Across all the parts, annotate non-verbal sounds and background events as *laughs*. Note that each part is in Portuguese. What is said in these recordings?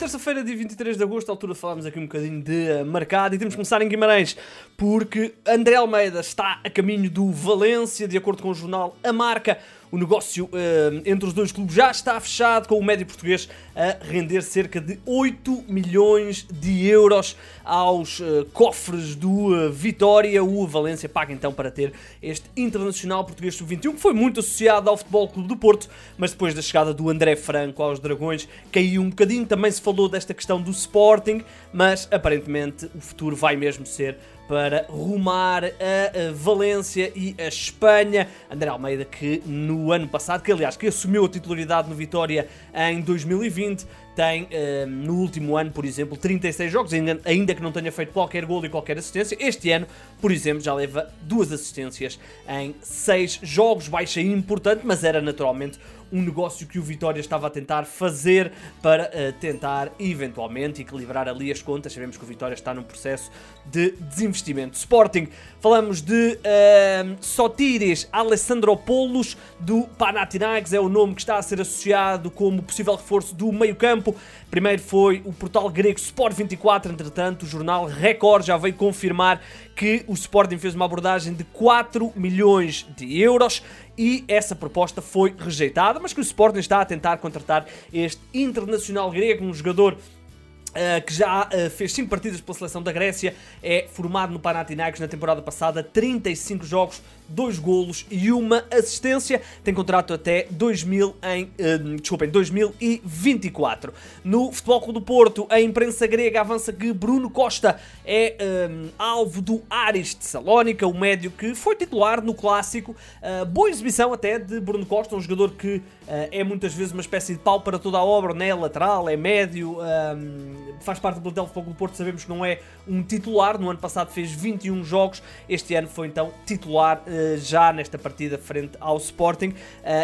terça-feira, dia 23 de agosto, à altura falámos aqui um bocadinho de uh, mercado e temos que começar em Guimarães, porque André Almeida está a caminho do Valência, de acordo com o jornal A Marca. O negócio uh, entre os dois clubes já está fechado, com o médio português a render cerca de 8 milhões de euros aos uh, cofres do uh, Vitória. O Valência paga então para ter este internacional português sub-21, que foi muito associado ao Futebol Clube do Porto, mas depois da chegada do André Franco aos Dragões caiu um bocadinho. Também se falou desta questão do Sporting, mas aparentemente o futuro vai mesmo ser para rumar a Valência e a Espanha. André Almeida, que no ano passado, que aliás que assumiu a titularidade no Vitória em 2020, tem uh, no último ano, por exemplo, 36 jogos, ainda, ainda que não tenha feito qualquer gol e qualquer assistência. Este ano, por exemplo, já leva duas assistências em 6 jogos, baixa importante, mas era naturalmente um negócio que o Vitória estava a tentar fazer para uh, tentar eventualmente equilibrar ali as contas. Sabemos que o Vitória está num processo de desinvestimento. Sporting, falamos de uh, Sotiris Alessandropoulos do Panathinaikos, é o nome que está a ser associado como possível reforço do meio-campo. Primeiro foi o portal grego Sport 24, entretanto, o jornal Record já veio confirmar que o Sporting fez uma abordagem de 4 milhões de euros e essa proposta foi rejeitada, mas que o Sporting está a tentar contratar este internacional grego, um jogador Uh, que já uh, fez 5 partidas pela seleção da Grécia, é formado no Panathinaikos na temporada passada, 35 jogos, 2 golos e uma assistência. Tem contrato até 2000 em, uh, desculpem, 2024. No Futebol Clube do Porto, a imprensa grega avança que Bruno Costa é alvo do Aris de Salónica, o médio que foi titular no clássico. Boa exibição até de Bruno Costa, um jogador que é muitas vezes uma espécie de pau para toda a obra, né? lateral, é médio, faz parte do plantel Futebol do Porto, sabemos que não é um titular, no ano passado fez 21 jogos, este ano foi então titular uh, já nesta partida frente ao Sporting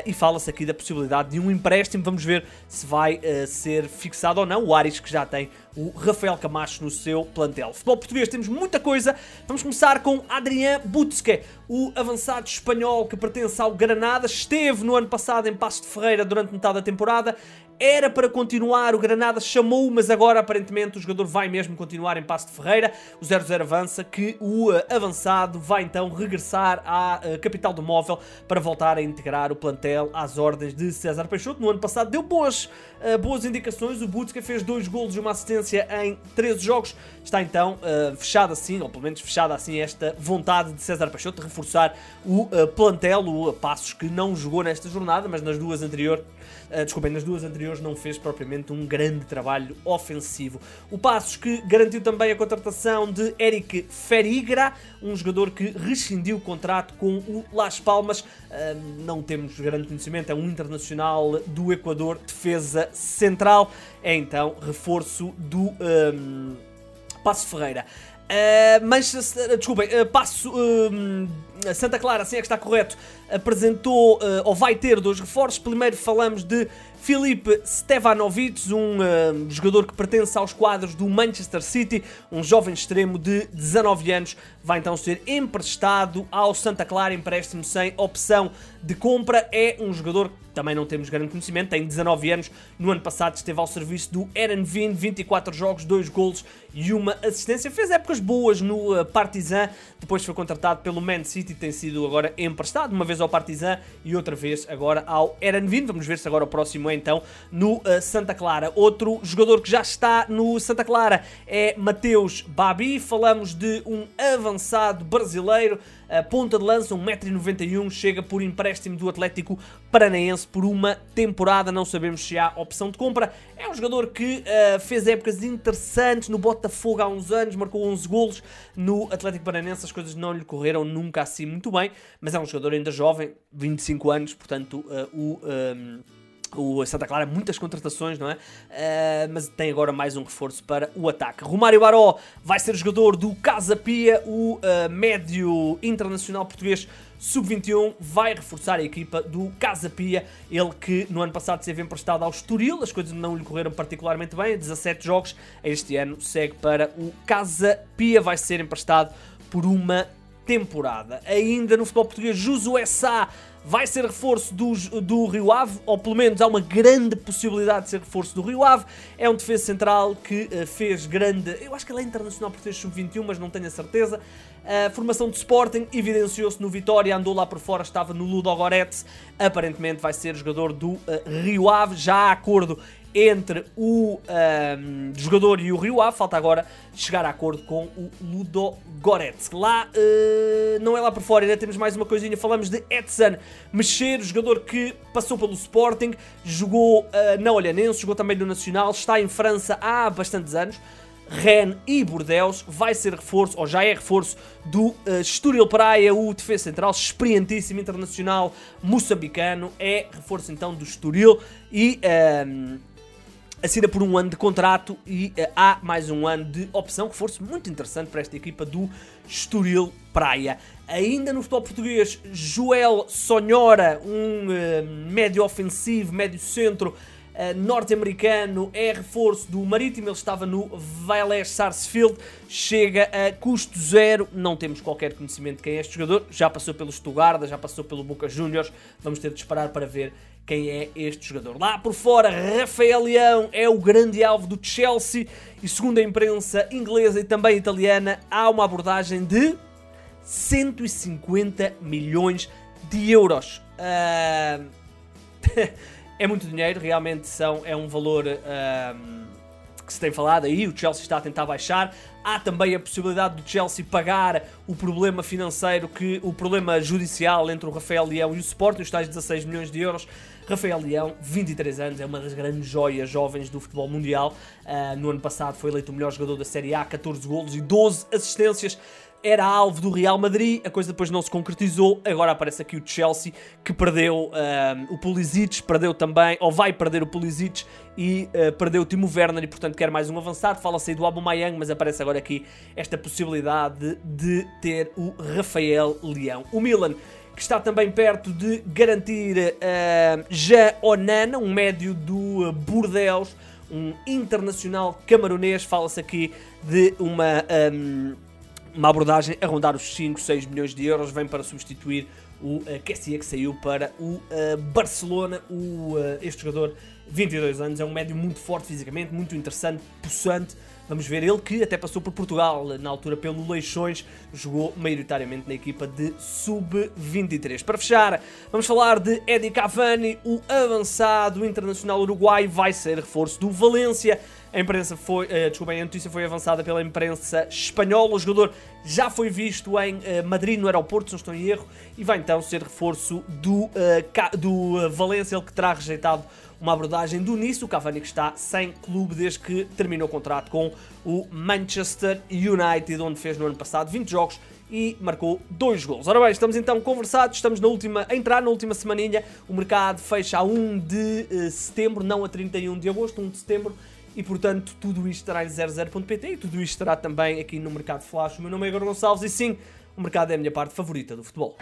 e fala-se aqui da possibilidade de um empréstimo, vamos ver se vai ser fixado ou não, o Aris que já tem o Rafael Camacho no seu plantel. Futebol português temos muita coisa. Vamos começar com Adrián Butzke, o avançado espanhol que pertence ao Granada. Esteve no ano passado em Passo de Ferreira durante metade da temporada era para continuar, o Granada chamou, mas agora aparentemente o jogador vai mesmo continuar em Passo de Ferreira. O 0-0 avança que o avançado vai então regressar à uh, capital do móvel para voltar a integrar o plantel às ordens de César Peixoto. No ano passado deu boas, uh, boas indicações, o Butzka fez dois golos e uma assistência em 13 jogos. Está então fechada assim, ou pelo menos fechada assim, esta vontade de César Peixoto de reforçar o plantel, o Passos que não jogou nesta jornada, mas nas duas anteriores desculpem, nas duas anteriores não fez propriamente um grande trabalho ofensivo. O Passos que garantiu também a contratação de Eric Ferigra, um jogador que rescindiu o contrato com o Las Palmas. Uh, não temos grande conhecimento, é um internacional do Equador, defesa central. É então reforço do um, Passo Ferreira. Uh, mas, uh, desculpem, uh, passo. Uh, Santa Clara, assim é que está correto, apresentou ou vai ter dois reforços. Primeiro falamos de Filipe Stevanovic, um uh, jogador que pertence aos quadros do Manchester City, um jovem extremo de 19 anos, vai então ser emprestado ao Santa Clara, empréstimo sem opção de compra. É um jogador que também não temos grande conhecimento, tem 19 anos, no ano passado esteve ao serviço do Erenvin, 24 jogos, 2 golos e uma assistência. Fez épocas boas no uh, Partizan, depois foi contratado pelo Man City, tem sido agora emprestado, uma vez ao Partizan e outra vez agora ao Erenvin. Vamos ver se agora o próximo é então no uh, Santa Clara. Outro jogador que já está no Santa Clara é Mateus Babi. Falamos de um avançado brasileiro a ponta de lança, 1,91m, chega por empréstimo do Atlético Paranaense por uma temporada. Não sabemos se há opção de compra. É um jogador que uh, fez épocas interessantes no Botafogo há uns anos, marcou 11 golos no Atlético Paranaense. As coisas não lhe correram nunca assim muito bem, mas é um jogador ainda jovem, 25 anos, portanto, uh, o. Um, o Santa Clara, muitas contratações, não é? Uh, mas tem agora mais um reforço para o ataque. Romário Baró vai ser jogador do Casa Pia, o uh, médio internacional português sub-21 vai reforçar a equipa do Casa Pia, ele que no ano passado esteve emprestado ao Estoril, as coisas não lhe correram particularmente bem, 17 jogos, este ano segue para o Casa Pia, vai ser emprestado por uma temporada. Ainda no futebol português, Josué Sá vai ser reforço do, do Rio Ave, ou pelo menos há uma grande possibilidade de ser reforço do Rio Ave. É um defesa central que uh, fez grande. Eu acho que ele é internacional por ter sub-21, mas não tenho a certeza. A formação de Sporting evidenciou-se no Vitória, andou lá por fora, estava no Ludo Goretz. Aparentemente vai ser jogador do uh, Rio Ave. Já há acordo entre o um, jogador e o Rio Ave. Falta agora chegar a acordo com o Ludo Goretz. Lá, uh, não é lá por fora, ainda temos mais uma coisinha. Falamos de Edson Mexer, jogador que passou pelo Sporting, jogou uh, na Olhanense, jogou também no Nacional, está em França há bastantes anos. Rennes e Bordeaux, vai ser reforço, ou já é reforço, do uh, Estoril Praia, o defesa central, experientíssimo internacional moçambicano, é reforço então do Estoril e uh, assina por um ano de contrato e uh, há mais um ano de opção, reforço muito interessante para esta equipa do Estoril Praia. Ainda no futebol português, Joel Sonhora, um uh, médio ofensivo, médio centro, Uh, norte-americano, é reforço do Marítimo, ele estava no Vélez Sarsfield, chega a custo zero, não temos qualquer conhecimento de quem é este jogador, já passou pelo Stuttgart, já passou pelo Boca Juniors, vamos ter de esperar para ver quem é este jogador. Lá por fora, Rafael Leão é o grande alvo do Chelsea e segundo a imprensa inglesa e também italiana, há uma abordagem de 150 milhões de euros. Uh... *laughs* é muito dinheiro, realmente são, é um valor uh, que se tem falado aí, o Chelsea está a tentar baixar. Há também a possibilidade do Chelsea pagar o problema financeiro, que o problema judicial entre o Rafael Leão e o Sporting, os tais 16 milhões de euros. Rafael Leão, 23 anos, é uma das grandes joias jovens do futebol mundial. Uh, no ano passado foi eleito o melhor jogador da Série A, 14 golos e 12 assistências era alvo do Real Madrid, a coisa depois não se concretizou. Agora aparece aqui o Chelsea que perdeu uh, o Pulisic, perdeu também, ou vai perder o Pulisic e uh, perdeu o Timo Werner e portanto quer mais um avançado. Fala-se aí do Aubameyang, mas aparece agora aqui esta possibilidade de ter o Rafael Leão. O Milan que está também perto de garantir uh, Jean Onana, um médio do Bordeaux, um internacional camaronês. Fala-se aqui de uma. Um, uma abordagem a rondar os 5, 6 milhões de euros, vem para substituir o uh, Kessie que saiu para o uh, Barcelona. O, uh, este jogador, 22 anos, é um médio muito forte fisicamente, muito interessante, possante. Vamos ver ele que até passou por Portugal, na altura pelo Leixões, jogou maioritariamente na equipa de Sub-23. Para fechar, vamos falar de Eddie Cavani, o avançado internacional uruguai, vai ser reforço do Valência. A imprensa foi, uh, a notícia foi avançada pela imprensa espanhola. O jogador já foi visto em uh, Madrid, no aeroporto, se não estou em erro, e vai então ser reforço do, uh, do uh, Valência, ele que terá rejeitado uma abordagem do Nice, o Cavani que está sem clube desde que terminou o contrato com o Manchester United, onde fez no ano passado 20 jogos e marcou dois gols. Ora bem, estamos então conversados, estamos na última, a entrar na última semaninha, o mercado fecha a 1 de setembro, não a 31 de agosto, 1 de setembro, e portanto tudo isto estará em 00.pt e tudo isto estará também aqui no Mercado Flash. O meu nome é Igor Gonçalves e sim, o mercado é a minha parte favorita do futebol.